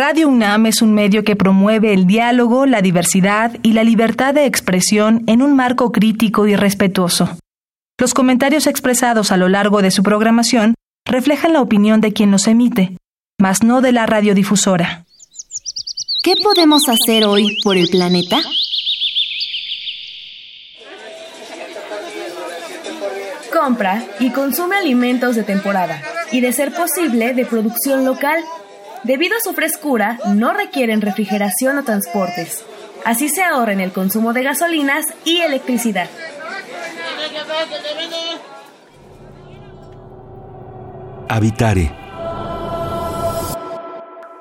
Radio UNAM es un medio que promueve el diálogo, la diversidad y la libertad de expresión en un marco crítico y respetuoso. Los comentarios expresados a lo largo de su programación reflejan la opinión de quien los emite, mas no de la radiodifusora. ¿Qué podemos hacer hoy por el planeta? Compra y consume alimentos de temporada y de ser posible de producción local. Debido a su frescura, no requieren refrigeración o transportes. Así se ahorra en el consumo de gasolinas y electricidad. Habitare.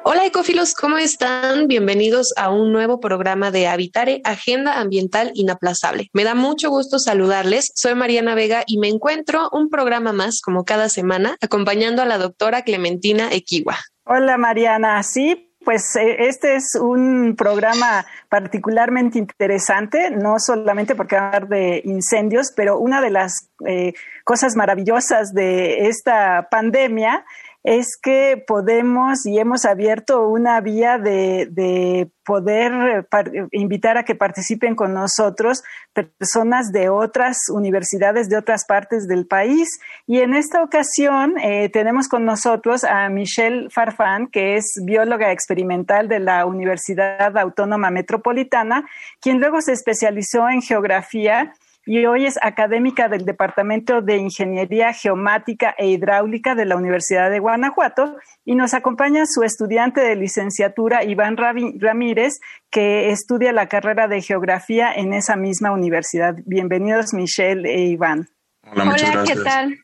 Hola ecófilos, ¿cómo están? Bienvenidos a un nuevo programa de Habitare, Agenda Ambiental Inaplazable. Me da mucho gusto saludarles. Soy Mariana Vega y me encuentro un programa más, como cada semana, acompañando a la doctora Clementina Equiwa. Hola Mariana, sí, pues eh, este es un programa particularmente interesante, no solamente porque hablar de incendios, pero una de las eh, cosas maravillosas de esta pandemia es que podemos y hemos abierto una vía de, poder invitar a que participen con nosotros personas de otras universidades de otras partes del país. Y en esta ocasión eh, tenemos con nosotros a Michelle Farfán, que es bióloga experimental de la Universidad Autónoma Metropolitana, quien luego se especializó en geografía y hoy es académica del Departamento de Ingeniería Geomática e Hidráulica de la Universidad de Guanajuato y nos acompaña su estudiante de licenciatura Iván Ramírez, que estudia la carrera de Geografía en esa misma universidad. Bienvenidos Michelle e Iván. Hola, muchas Hola, ¿qué tal?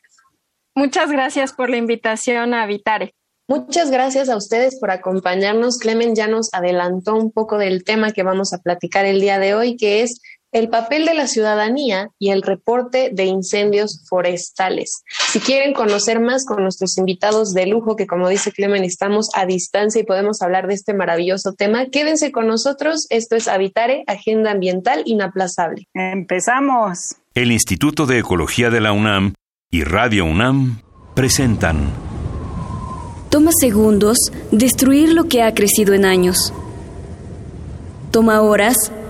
Muchas gracias por la invitación a Vitare. Muchas gracias a ustedes por acompañarnos. Clemen ya nos adelantó un poco del tema que vamos a platicar el día de hoy, que es el papel de la ciudadanía y el reporte de incendios forestales. Si quieren conocer más con nuestros invitados de lujo, que como dice Clemen, estamos a distancia y podemos hablar de este maravilloso tema, quédense con nosotros. Esto es Habitare, Agenda Ambiental Inaplazable. Empezamos. El Instituto de Ecología de la UNAM y Radio UNAM presentan. Toma segundos destruir lo que ha crecido en años. Toma horas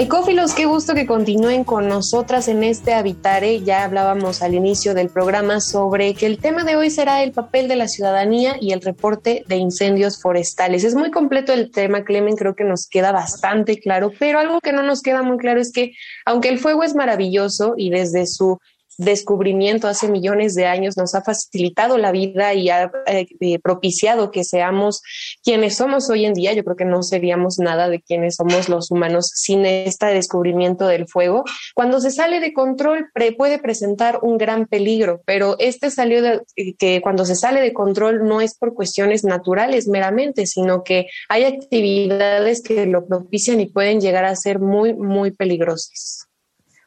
Ecófilos, qué gusto que continúen con nosotras en este Habitare. Ya hablábamos al inicio del programa sobre que el tema de hoy será el papel de la ciudadanía y el reporte de incendios forestales. Es muy completo el tema, Clemen, creo que nos queda bastante claro, pero algo que no nos queda muy claro es que aunque el fuego es maravilloso y desde su descubrimiento hace millones de años nos ha facilitado la vida y ha eh, eh, propiciado que seamos quienes somos hoy en día. Yo creo que no seríamos nada de quienes somos los humanos sin este descubrimiento del fuego. Cuando se sale de control puede presentar un gran peligro, pero este salió eh, que cuando se sale de control no es por cuestiones naturales meramente, sino que hay actividades que lo propician y pueden llegar a ser muy, muy peligrosas.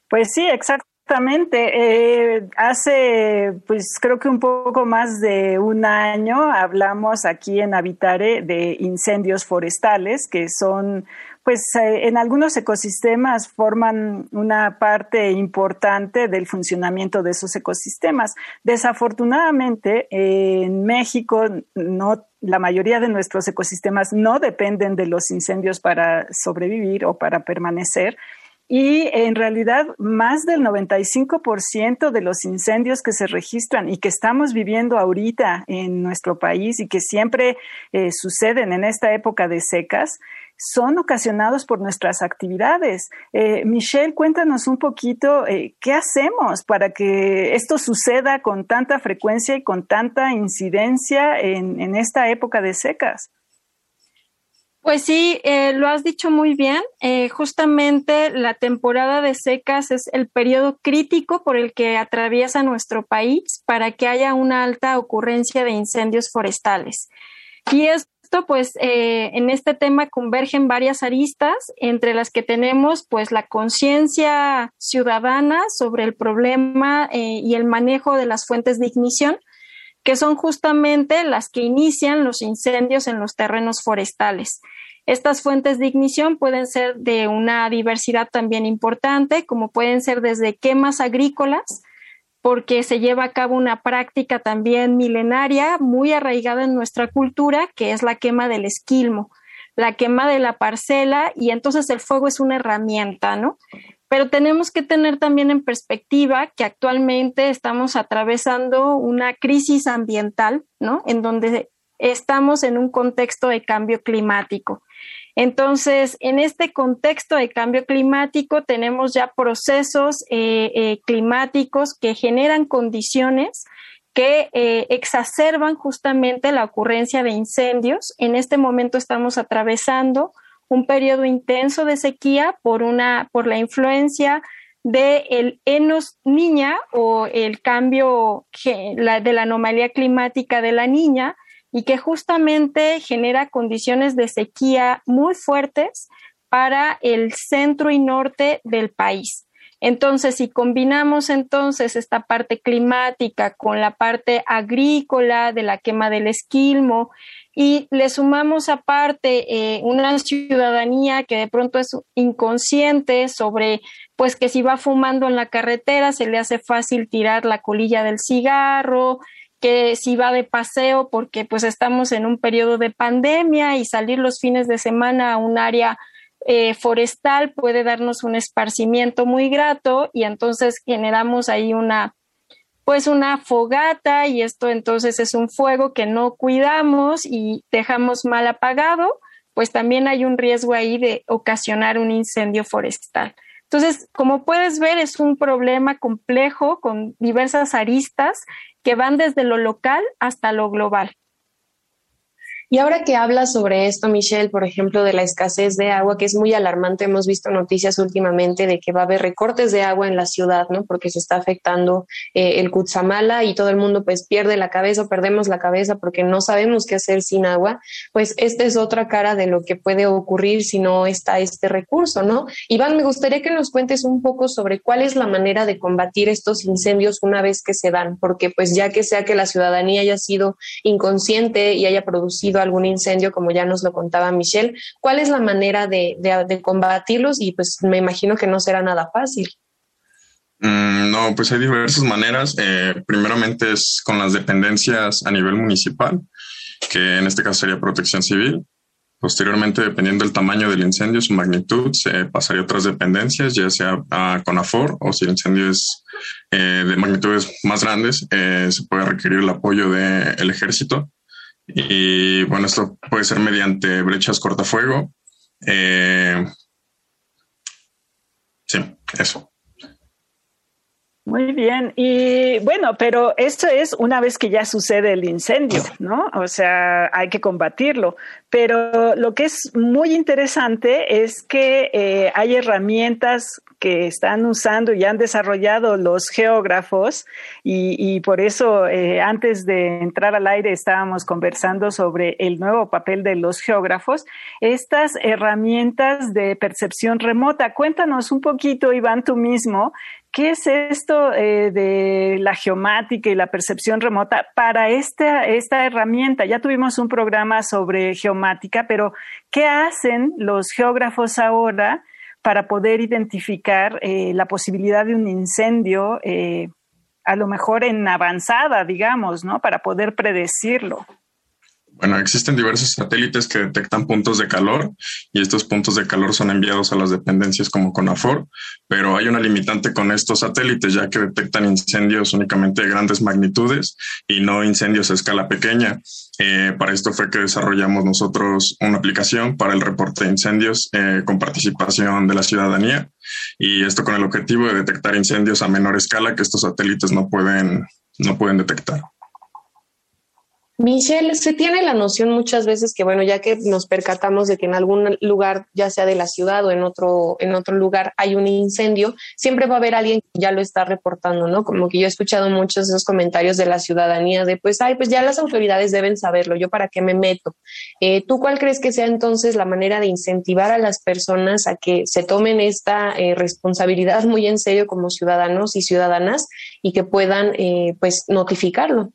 Pues sí, exacto Exactamente. Eh, hace, pues creo que un poco más de un año hablamos aquí en Habitare de incendios forestales, que son, pues eh, en algunos ecosistemas forman una parte importante del funcionamiento de esos ecosistemas. Desafortunadamente, en México no la mayoría de nuestros ecosistemas no dependen de los incendios para sobrevivir o para permanecer y en realidad más del 95% de los incendios que se registran y que estamos viviendo ahorita en nuestro país y que siempre eh, suceden en esta época de secas son ocasionados por nuestras actividades. Eh, Michelle, cuéntanos un poquito eh, qué hacemos para que esto suceda con tanta frecuencia y con tanta incidencia en esta época de secas. Pues sí, eh, lo has dicho muy bien. Eh, justamente la temporada de secas es el periodo crítico por el que atraviesa nuestro país para que haya una alta ocurrencia de incendios forestales. Y esto pues eh, en este tema convergen varias aristas, entre las que tenemos pues la conciencia ciudadana sobre el problema y el manejo de las fuentes de ignición, que son justamente las que inician los incendios en los terrenos forestales. Estas fuentes de ignición pueden ser de una diversidad también importante, como pueden ser desde quemas agrícolas, porque se lleva a cabo una práctica también milenaria muy arraigada en nuestra cultura, que es la quema del esquilmo, la quema de la parcela, y entonces el fuego es una herramienta, ¿no? Pero tenemos que tener también en perspectiva que actualmente estamos atravesando una crisis ambiental, ¿no? En donde estamos en un contexto de cambio climático. Entonces, en este contexto de cambio climático tenemos ya procesos eh, eh, climáticos que generan condiciones que eh, exacerban justamente la ocurrencia de incendios. En este momento estamos atravesando un periodo intenso de sequía por una por la influencia de el enos niña o el cambio de la anomalía climática de la niña y que justamente genera condiciones de sequía muy fuertes para el centro y norte del país. Entonces, si combinamos entonces esta parte climática con la parte agrícola de la quema del esquilmo y le sumamos aparte eh, una ciudadanía que de pronto es inconsciente sobre, pues que si va fumando en la carretera se le hace fácil tirar la colilla del cigarro, que si va de paseo porque pues estamos en un periodo de pandemia y salir los fines de semana a un área eh, forestal puede darnos un esparcimiento muy grato y entonces generamos ahí una pues una fogata y esto entonces es un fuego que no cuidamos y dejamos mal apagado, pues también hay un riesgo ahí de ocasionar un incendio forestal. Entonces, como puedes ver, es un problema complejo con diversas aristas que van desde lo local hasta lo global. Y ahora que hablas sobre esto, Michelle, por ejemplo, de la escasez de agua, que es muy alarmante, hemos visto noticias últimamente de que va a haber recortes de agua en la ciudad, ¿no? Porque se está afectando eh, el Cutzamala y todo el mundo pues pierde la cabeza, perdemos la cabeza porque no sabemos qué hacer sin agua. Pues esta es otra cara de lo que puede ocurrir si no está este recurso, ¿no? Iván, me gustaría que nos cuentes un poco sobre cuál es la manera de combatir estos incendios una vez que se dan, porque pues ya que sea que la ciudadanía haya sido inconsciente y haya producido algún incendio, como ya nos lo contaba Michelle. ¿Cuál es la manera de, combatirlos? Y pues me imagino que no será nada fácil. Mm, no, pues hay diversas maneras. Eh, primeramente es con las dependencias a nivel municipal, que en este caso sería protección civil. Posteriormente, dependiendo del tamaño del incendio, su magnitud, se pasaría a otras dependencias, ya sea a CONAFOR o si el incendio es eh, de magnitudes más grandes, eh, se puede requerir el apoyo del ejército y bueno, esto puede ser mediante brechas cortafuego. Eh, sí, eso. Muy bien, y bueno, pero esto es una vez que ya sucede el incendio, ¿no? O sea, hay que combatirlo. Pero lo que es muy interesante es que eh, hay herramientas que están usando y han desarrollado los geógrafos y, por eso eh, antes de entrar al aire estábamos conversando sobre el nuevo papel de los geógrafos, estas herramientas de percepción remota. Cuéntanos un poquito, Iván, tú mismo, ¿qué es esto eh, de la geomática y la percepción remota para esta, esta herramienta? Ya tuvimos un programa sobre geomática, pero ¿qué hacen los geógrafos ahora? para poder identificar eh, la posibilidad de un incendio, eh, a lo mejor en avanzada, digamos, ¿no? Para poder predecirlo. Bueno, existen diversos satélites que detectan puntos de calor y estos puntos de calor son enviados a las dependencias como CONAFOR, pero hay una limitante con estos satélites ya que detectan incendios únicamente de grandes magnitudes y no incendios a escala pequeña. Eh, para esto fue que desarrollamos nosotros una aplicación para el reporte de incendios eh, con participación de la ciudadanía y esto con el objetivo de detectar incendios a menor escala que estos satélites no pueden, no pueden detectar. Michelle, se tiene la noción muchas veces que, bueno, ya que nos percatamos de que en algún lugar, ya sea de la ciudad o en otro, en otro lugar, hay un incendio, siempre va a haber alguien que ya lo está reportando, ¿no? Como que yo he escuchado muchos de esos comentarios de la ciudadanía de, pues, ay, pues ya las autoridades deben saberlo, yo para qué me meto. Eh, ¿Tú cuál crees que sea entonces la manera de incentivar a las personas a que se tomen esta eh, responsabilidad muy en serio como ciudadanos y ciudadanas y que puedan, eh, pues, notificarlo?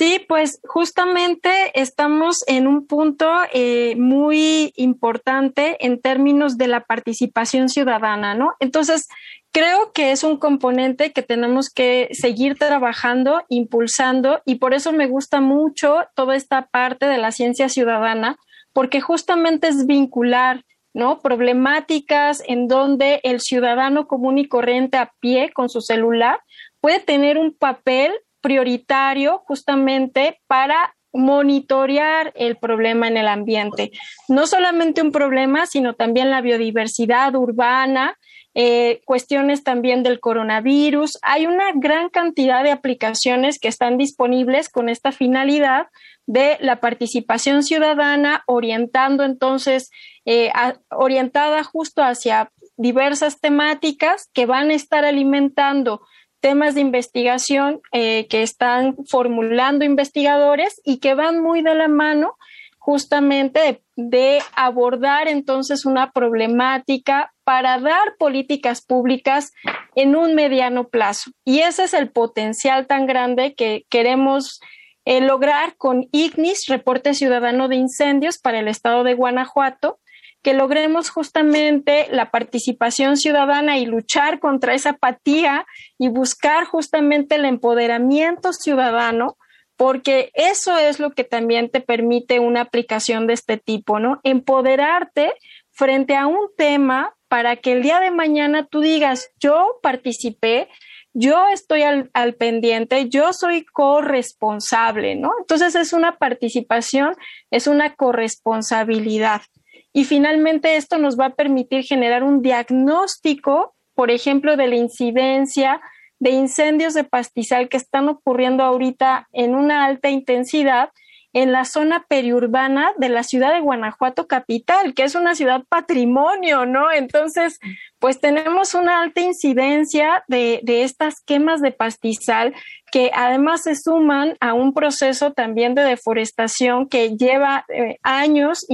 Sí, pues justamente estamos en un punto eh, muy importante en términos de la participación ciudadana, ¿no? Entonces, creo que es un componente que tenemos que seguir trabajando, impulsando, y por eso me gusta mucho toda esta parte de la ciencia ciudadana, porque justamente es vincular ¿no? Problemáticas en donde el ciudadano común y corriente a pie con su celular puede tener un papel prioritario justamente para monitorear el problema en el ambiente. No solamente un problema, sino también la biodiversidad urbana, eh, cuestiones también del coronavirus. Hay una gran cantidad de aplicaciones que están disponibles con esta finalidad de la participación ciudadana, orientando entonces, eh, orientada justo hacia diversas temáticas que van a estar alimentando temas de investigación eh, que están formulando investigadores y que van muy de la mano justamente de, abordar entonces una problemática para dar políticas públicas en un mediano plazo. Y ese es el potencial tan grande que queremos eh, lograr con IGNIS, Reporte Ciudadano de Incendios para el Estado de Guanajuato, que logremos justamente la participación ciudadana y luchar contra esa apatía y buscar justamente el empoderamiento ciudadano, porque eso es lo que también te permite una aplicación de este tipo, ¿no? Empoderarte frente a un tema para que el día de mañana tú digas, yo participé, yo estoy al, al, pendiente, yo soy corresponsable, ¿no? Entonces es una participación, es una corresponsabilidad. Y finalmente esto nos va a permitir generar un diagnóstico, por ejemplo, de la incidencia de incendios de pastizal que están ocurriendo ahorita en una alta intensidad en la zona periurbana de la ciudad de Guanajuato capital, que es una ciudad patrimonio, ¿no? Entonces, pues tenemos una alta incidencia de, de estas quemas de pastizal que además se suman a un proceso también de deforestación que lleva eh, años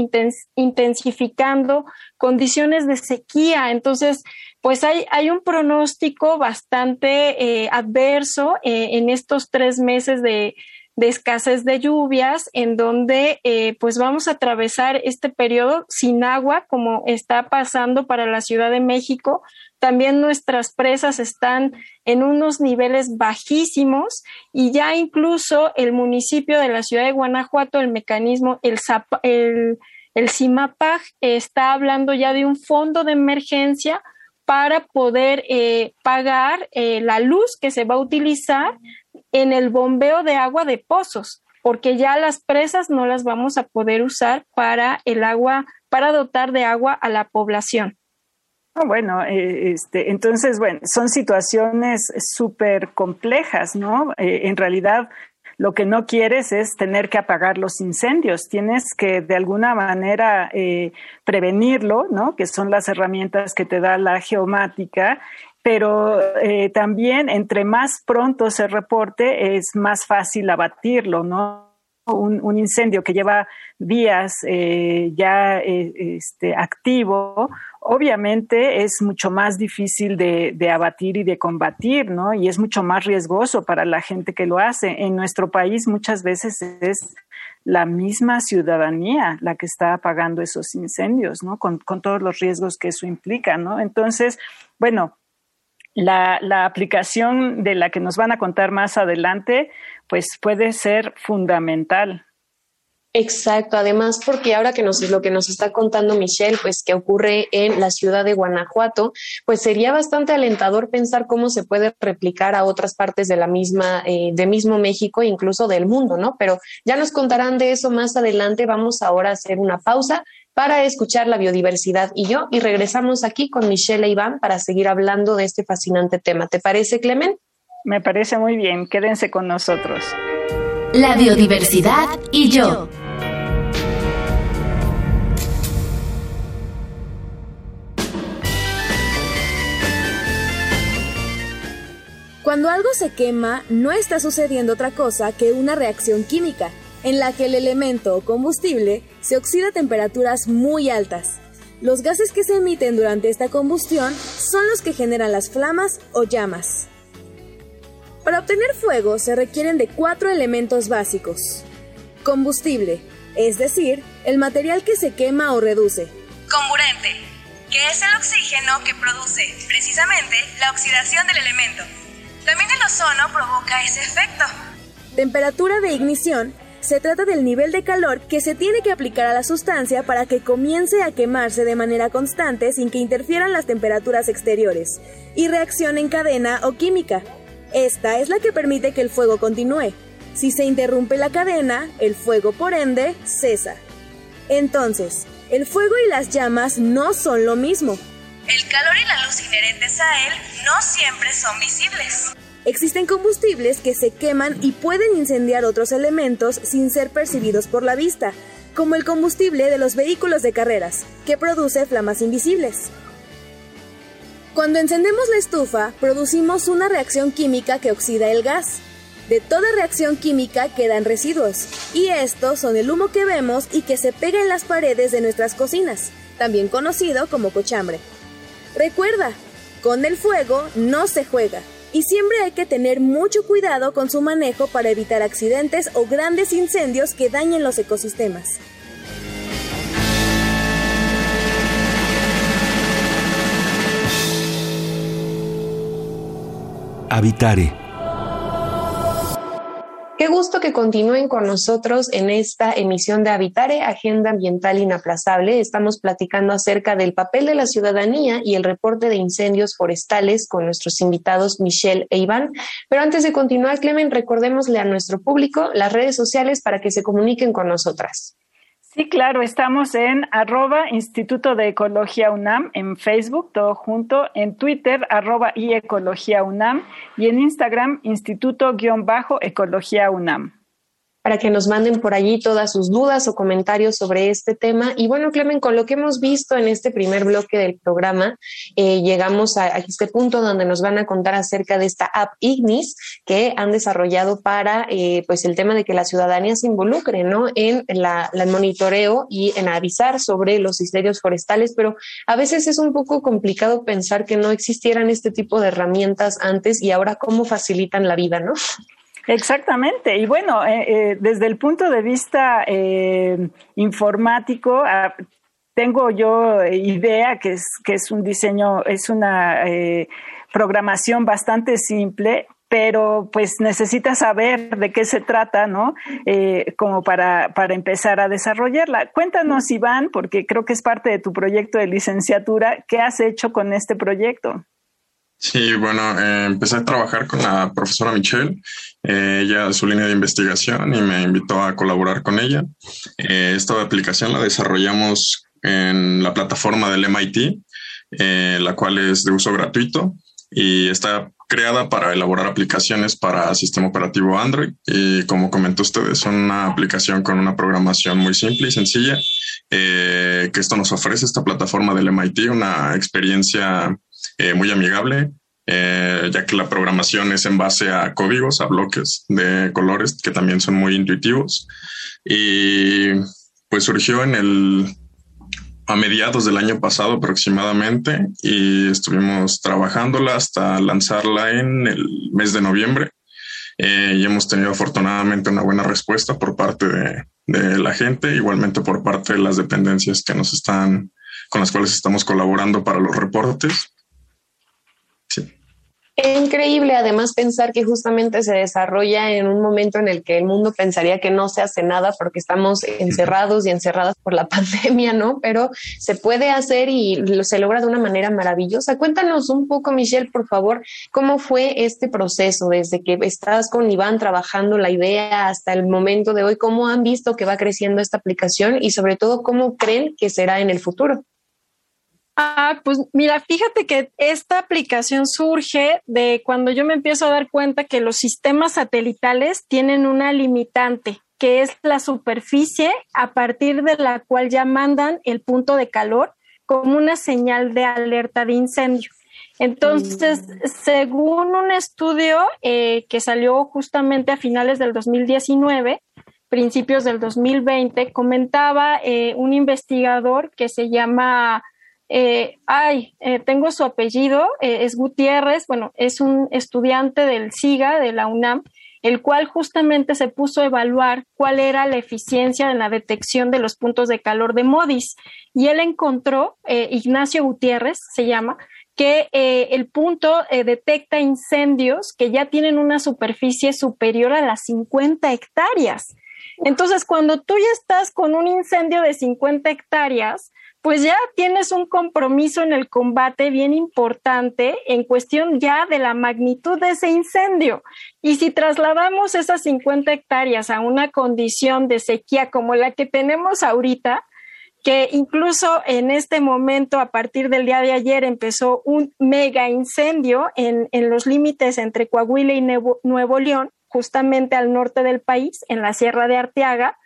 intensificando condiciones de sequía. Entonces, pues hay, hay un pronóstico bastante eh, adverso eh, en estos tres meses de, de escasez de lluvias, en donde eh, pues vamos a atravesar este periodo sin agua, como está pasando para la Ciudad de México. También nuestras presas están en unos niveles bajísimos y ya incluso el municipio de la ciudad de Guanajuato, el mecanismo, el, el, el CIMAPAG está hablando ya de un fondo de emergencia para poder eh, pagar eh, la luz que se va a utilizar en el bombeo de agua de pozos, porque ya las presas no las vamos a poder usar para el agua, para dotar de agua a la población. Ah, bueno, eh, este, entonces, bueno, son situaciones súper complejas, ¿no? en realidad, lo que no quieres es tener que apagar los incendios, tienes que de alguna manera eh, prevenirlo, ¿no? Que son las herramientas que te da la geomática, pero eh, también entre más pronto se reporte es más fácil abatirlo, ¿no? Un, incendio que lleva días eh, ya este, activo obviamente es mucho más difícil de, abatir y de combatir, ¿no? Y es mucho más riesgoso para la gente que lo hace. En nuestro país muchas veces es la misma ciudadanía la que está apagando esos incendios, ¿no? Con, todos los riesgos que eso implica, ¿no? Entonces, bueno, la, la, aplicación de la que nos van a contar más adelante, pues puede ser fundamental. Exacto, además porque ahora que nos lo que nos está contando Michelle, pues que ocurre en la ciudad de Guanajuato, pues sería bastante alentador pensar cómo se puede replicar a otras partes de la misma, eh, de mismo México, incluso del mundo, ¿no? Pero ya nos contarán de eso más adelante. Vamos ahora a hacer una pausa para escuchar la biodiversidad y yo, y regresamos aquí con Michelle e Iván para seguir hablando de este fascinante tema. ¿Te parece, Clemen? Me parece muy bien. Quédense con nosotros. la biodiversidad y yo. Cuando algo se quema, no está sucediendo otra cosa que una reacción química, en la que el elemento o combustible se oxida a temperaturas muy altas. Los gases que se emiten durante esta combustión son los que generan las flamas o llamas. Para obtener fuego se requieren de cuatro elementos básicos. Combustible, es decir, el material que se quema o reduce. Comburente, que es el oxígeno que produce precisamente la oxidación del elemento. También el ozono provoca ese efecto. Temperatura de ignición se trata del nivel de calor que se tiene que aplicar a la sustancia para que comience a quemarse de manera constante sin que interfieran las temperaturas exteriores. Y reacción en cadena o química, esta es la que permite que el fuego continúe. Si se interrumpe la cadena, el fuego por ende cesa. Entonces, el fuego y las llamas no son lo mismo. El calor y la luz inherentes a él no siempre son visibles. Existen combustibles que se queman y pueden incendiar otros elementos sin ser percibidos por la vista, como el combustible de los vehículos de carreras, que produce flamas invisibles. Cuando encendemos la estufa, producimos una reacción química que oxida el gas. De toda reacción química quedan residuos, y estos son el humo que vemos y que se pega en las paredes de nuestras cocinas, también conocido como cochambre. Recuerda, con el fuego no se juega, y siempre hay que tener mucho cuidado con su manejo para evitar accidentes o grandes incendios que dañen los ecosistemas. Habitare. Qué gusto que continúen con nosotros en esta emisión de Habitare, Agenda Ambiental Inaplazable. Estamos platicando acerca del papel de la ciudadanía y el reporte de incendios forestales con nuestros invitados Michelle e Iván. Pero antes de continuar, Clemen, recordémosle a nuestro público las redes sociales para que se comuniquen con nosotras. Sí, claro, estamos en arroba Instituto de Ecología UNAM en Facebook, todo junto, en Twitter arroba y Ecología UNAM y en Instagram Instituto-Ecología UNAM para que nos manden por allí todas sus dudas o comentarios sobre este tema. Y bueno, Clemen, con lo que hemos visto en este primer bloque del programa, eh, llegamos a, este punto donde nos van a contar acerca de esta app Ignis que han desarrollado para eh, pues el tema de que la ciudadanía se involucre ¿no? en la, el monitoreo y en avisar sobre los incendios forestales, pero a veces es un poco complicado pensar que no existieran este tipo de herramientas antes y ahora cómo facilitan la vida, ¿no? Exactamente. Y bueno, eh, eh, desde el punto de vista eh, informático, ah, tengo yo idea que es, que es un diseño, es una programación bastante simple, pero pues necesita saber de qué se trata, ¿no? como para, para empezar a desarrollarla. Cuéntanos, Iván, porque creo que es parte de tu proyecto de licenciatura, ¿qué has hecho con este proyecto? Sí, bueno, eh, empecé a trabajar con la profesora Michelle, eh, ella su línea de investigación y me invitó a colaborar con ella. Eh, esta aplicación la desarrollamos en la plataforma del MIT, la cual es de uso gratuito y está creada para elaborar aplicaciones para sistema operativo Android. Y como comentó usted, es una aplicación con una programación muy simple y sencilla, que esto nos ofrece esta plataforma del MIT, una experiencia eh, muy amigable, eh, ya que la programación es en base a códigos, a bloques de colores que también son muy intuitivos. Y pues surgió en el a mediados del año pasado aproximadamente y estuvimos trabajándola hasta lanzarla en el mes de noviembre. Eh, y hemos tenido afortunadamente una buena respuesta por parte de, de, la gente, igualmente por parte de las dependencias que nos están, con las cuales estamos colaborando para los reportes. Increíble además pensar que justamente se desarrolla en un momento en el que el mundo pensaría que no se hace nada porque estamos encerrados y encerradas por la pandemia, ¿no? Pero se puede hacer y se logra de una manera maravillosa. Cuéntanos un poco, Michelle, por favor, cómo fue este proceso desde que estás con Iván trabajando la idea hasta el momento de hoy, cómo han visto que va creciendo esta aplicación y sobre todo cómo creen que será en el futuro. Ah, pues mira, fíjate que esta aplicación surge de cuando yo me empiezo a dar cuenta que los sistemas satelitales tienen una limitante, que es la superficie a partir de la cual ya mandan el punto de calor como una señal de alerta de incendio. Entonces, mm. según un estudio eh, que salió justamente a finales del 2019, principios del 2020, comentaba eh, un investigador que se llama, eh, ay, tengo su apellido, es Gutiérrez, bueno, es un estudiante del SIGA, de la UNAM, el cual justamente se puso a evaluar cuál era la eficiencia en la detección de los puntos de calor de MODIS. Y él encontró, Ignacio Gutiérrez se llama, que eh, el punto eh, detecta incendios que ya tienen una superficie superior a las 50 hectáreas. Entonces, cuando tú ya estás con un incendio de 50 hectáreas, pues ya tienes un compromiso en el combate bien importante en cuestión ya de la magnitud de ese incendio. Y si trasladamos esas 50 hectáreas a una condición de sequía como la que tenemos ahorita, que incluso en este momento, a partir del día de ayer, empezó un mega incendio en, los límites entre Coahuila y Nuevo, León, justamente al norte del país, en la Sierra de Arteaga,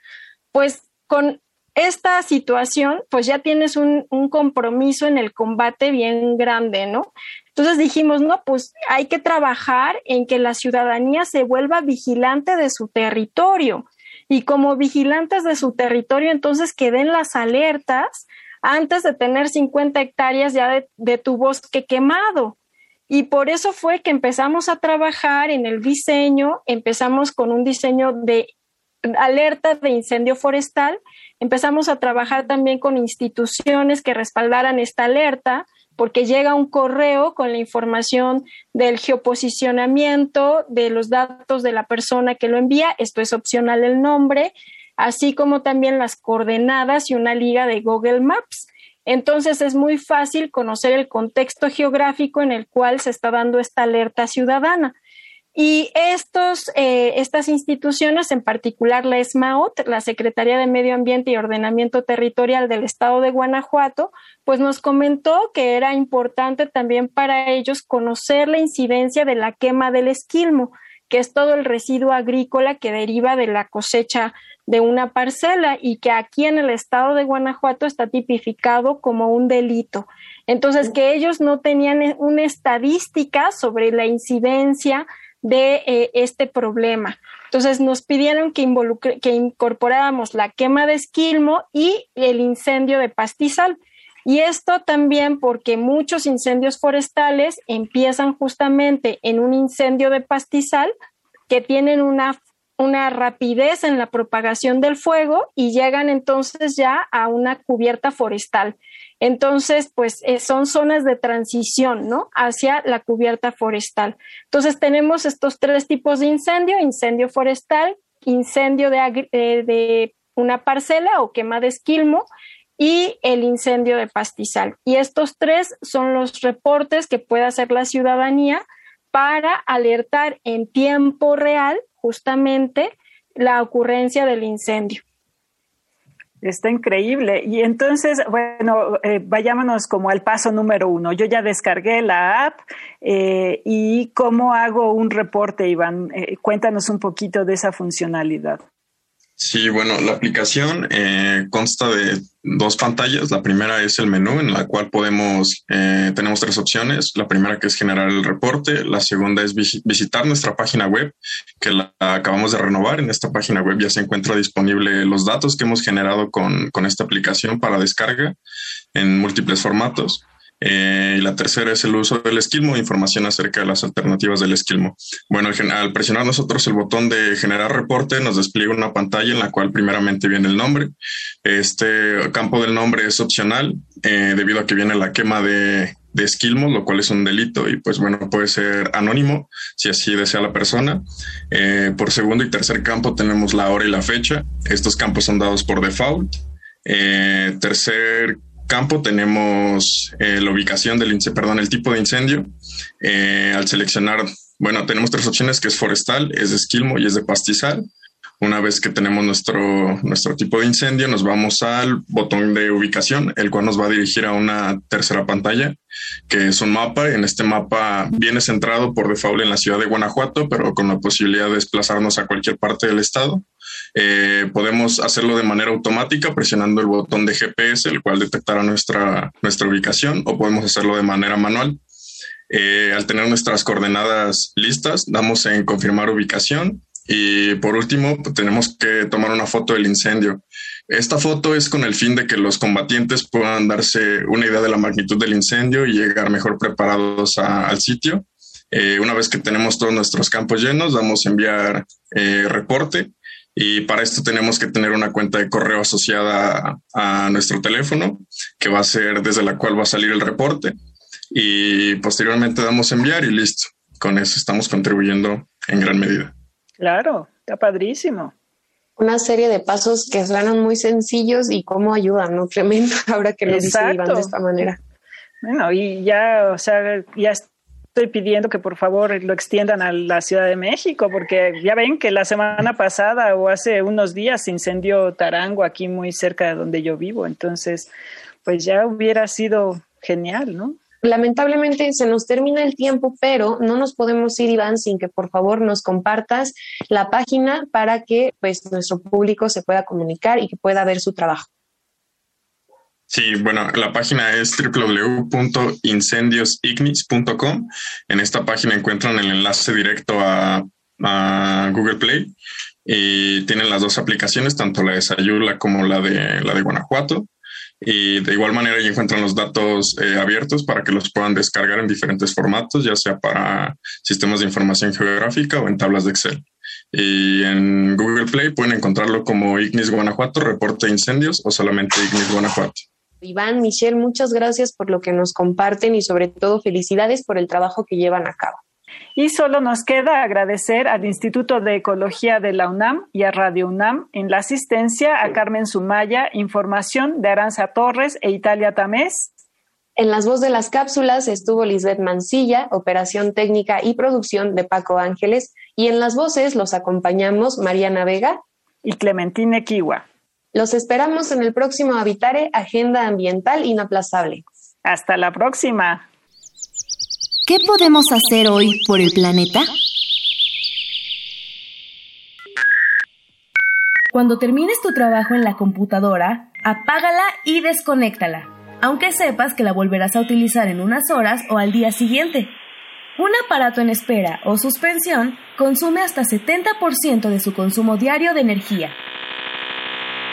pues con esta situación, pues ya tienes un, compromiso en el combate bien grande, ¿no? Entonces dijimos, no, pues hay que trabajar en que la ciudadanía se vuelva vigilante de su territorio y como vigilantes de su territorio, entonces que den las alertas antes de tener 50 hectáreas ya de, tu bosque quemado. Y por eso fue que empezamos a trabajar en el diseño, empezamos con un diseño de alerta de incendio forestal, empezamos a trabajar también con instituciones que respaldaran esta alerta, porque llega un correo con la información del geoposicionamiento, de los datos de la persona que lo envía, esto es opcional el nombre, así como también las coordenadas y una liga de Google Maps. Entonces es muy fácil conocer el contexto geográfico en el cual se está dando esta alerta ciudadana. Y estos, eh, estas instituciones, en particular la ESMAOT, la Secretaría de Medio Ambiente y Ordenamiento Territorial del Estado de Guanajuato, pues nos comentó que era importante también para ellos conocer la incidencia de la quema del esquilmo, que es todo el residuo agrícola que deriva de la cosecha de una parcela y que aquí en el estado de Guanajuato está tipificado como un delito. Entonces, que ellos no tenían una estadística sobre la incidencia de eh, este problema. Entonces nos pidieron que, que incorporáramos la quema de esquilmo y el incendio de pastizal. Y esto también porque muchos incendios forestales empiezan justamente en un incendio de pastizal que tienen una, una rapidez en la propagación del fuego y llegan entonces ya a una cubierta forestal. Entonces, pues eh, son zonas de transición, ¿no? Hacia la cubierta forestal. Entonces, tenemos estos tres tipos de incendio, incendio forestal, incendio de, eh, de una parcela o quema de esquilmo y el incendio de pastizal. Y estos tres son los reportes que puede hacer la ciudadanía para alertar en tiempo real justamente la ocurrencia del incendio. Está increíble. Y entonces, bueno, eh, vayámonos como al paso número uno. Yo ya descargué la app eh, y cómo hago un reporte, Iván. Eh, cuéntanos un poquito de esa funcionalidad. Sí, bueno, la aplicación eh, consta de dos pantallas. La primera es el menú en la cual podemos, eh, tenemos tres opciones. La primera que es generar el reporte. La segunda es visitar nuestra página web que la acabamos de renovar. En esta página web ya se encuentra disponible los datos que hemos generado con, con esta aplicación para descarga en múltiples formatos. Eh, y la tercera es el uso del esquilmo, información acerca de las alternativas del esquilmo. Bueno, al, presionar nosotros el botón de generar reporte, nos despliega una pantalla en la cual primeramente viene el nombre. Este campo del nombre es opcional eh, debido a que viene la quema de, de lo cual es un delito y pues bueno, puede ser anónimo si así desea la persona. Eh, por segundo y tercer campo tenemos la hora y la fecha. Estos campos son dados por default. tercer campo tenemos eh, la ubicación del perdón, el tipo de incendio. Eh, al seleccionar, bueno, tenemos tres opciones que es forestal, es de esquilmo y es de pastizal. Una vez que tenemos nuestro, nuestro tipo de incendio, nos vamos al botón de ubicación, el cual nos va a dirigir a una tercera pantalla, que es un mapa. En este mapa viene centrado por default en la ciudad de Guanajuato, pero con la posibilidad de desplazarnos a cualquier parte del estado. Eh, podemos hacerlo de manera automática presionando el botón de GPS, el cual detectará nuestra, nuestra ubicación, o podemos hacerlo de manera manual. Eh, al tener nuestras coordenadas listas, damos en confirmar ubicación y por último tenemos que tomar una foto del incendio. Esta foto es con el fin de que los combatientes puedan darse una idea de la magnitud del incendio y llegar mejor preparados al sitio. Eh, una vez que tenemos todos nuestros campos llenos, damos enviar reporte y para esto tenemos que tener una cuenta de correo asociada a, nuestro teléfono, que va a ser desde la cual va a salir el reporte. Y posteriormente damos a enviar y listo. Con eso estamos contribuyendo en gran medida. Claro, está padrísimo. Una serie de pasos que suenan muy sencillos y cómo ayudan, ¿no? Tremendo ahora que lo dice Iván de esta manera. Bueno, y ya, o sea, ya estoy pidiendo que por favor lo extiendan a la Ciudad de México, porque ya ven que la semana pasada o hace unos días se incendió Tarango aquí muy cerca de donde yo vivo. Entonces, pues ya hubiera sido genial, ¿no? Lamentablemente se nos termina el tiempo, pero no nos podemos ir, Iván, sin que por favor nos compartas la página para que pues nuestro público se pueda comunicar y que pueda ver su trabajo. Sí, bueno, la página es www.incendiosignis.com. En esta página encuentran el enlace directo a, Google Play y tienen las dos aplicaciones, tanto la de Sayula como la de, la de Guanajuato. Y de igual manera ya encuentran los datos eh, abiertos para que los puedan descargar en diferentes formatos, ya sea para sistemas de información geográfica o en tablas de Excel. Y en Google Play pueden encontrarlo como Ignis Guanajuato, reporte de incendios o solamente Ignis Guanajuato. Iván, Michelle, muchas gracias por lo que nos comparten y sobre todo felicidades por el trabajo que llevan a cabo. Y solo nos queda agradecer al Instituto de Ecología de la UNAM y a Radio UNAM en la asistencia a Carmen Sumaya, información de Aranza Torres e Italia Tamés. En las voces de las cápsulas estuvo Lisbeth Mancilla, operación técnica y producción de Paco Ángeles, y en las voces los acompañamos Mariana Vega y Clementine Kiwa. Los esperamos en el próximo Habitare Agenda Ambiental Inaplazable. Hasta la próxima. ¿Qué podemos hacer hoy por el planeta? Cuando termines tu trabajo en la computadora, apágala y desconéctala, aunque sepas que la volverás a utilizar en unas horas o al día siguiente. Un aparato en espera o suspensión consume hasta 70% de su consumo diario de energía.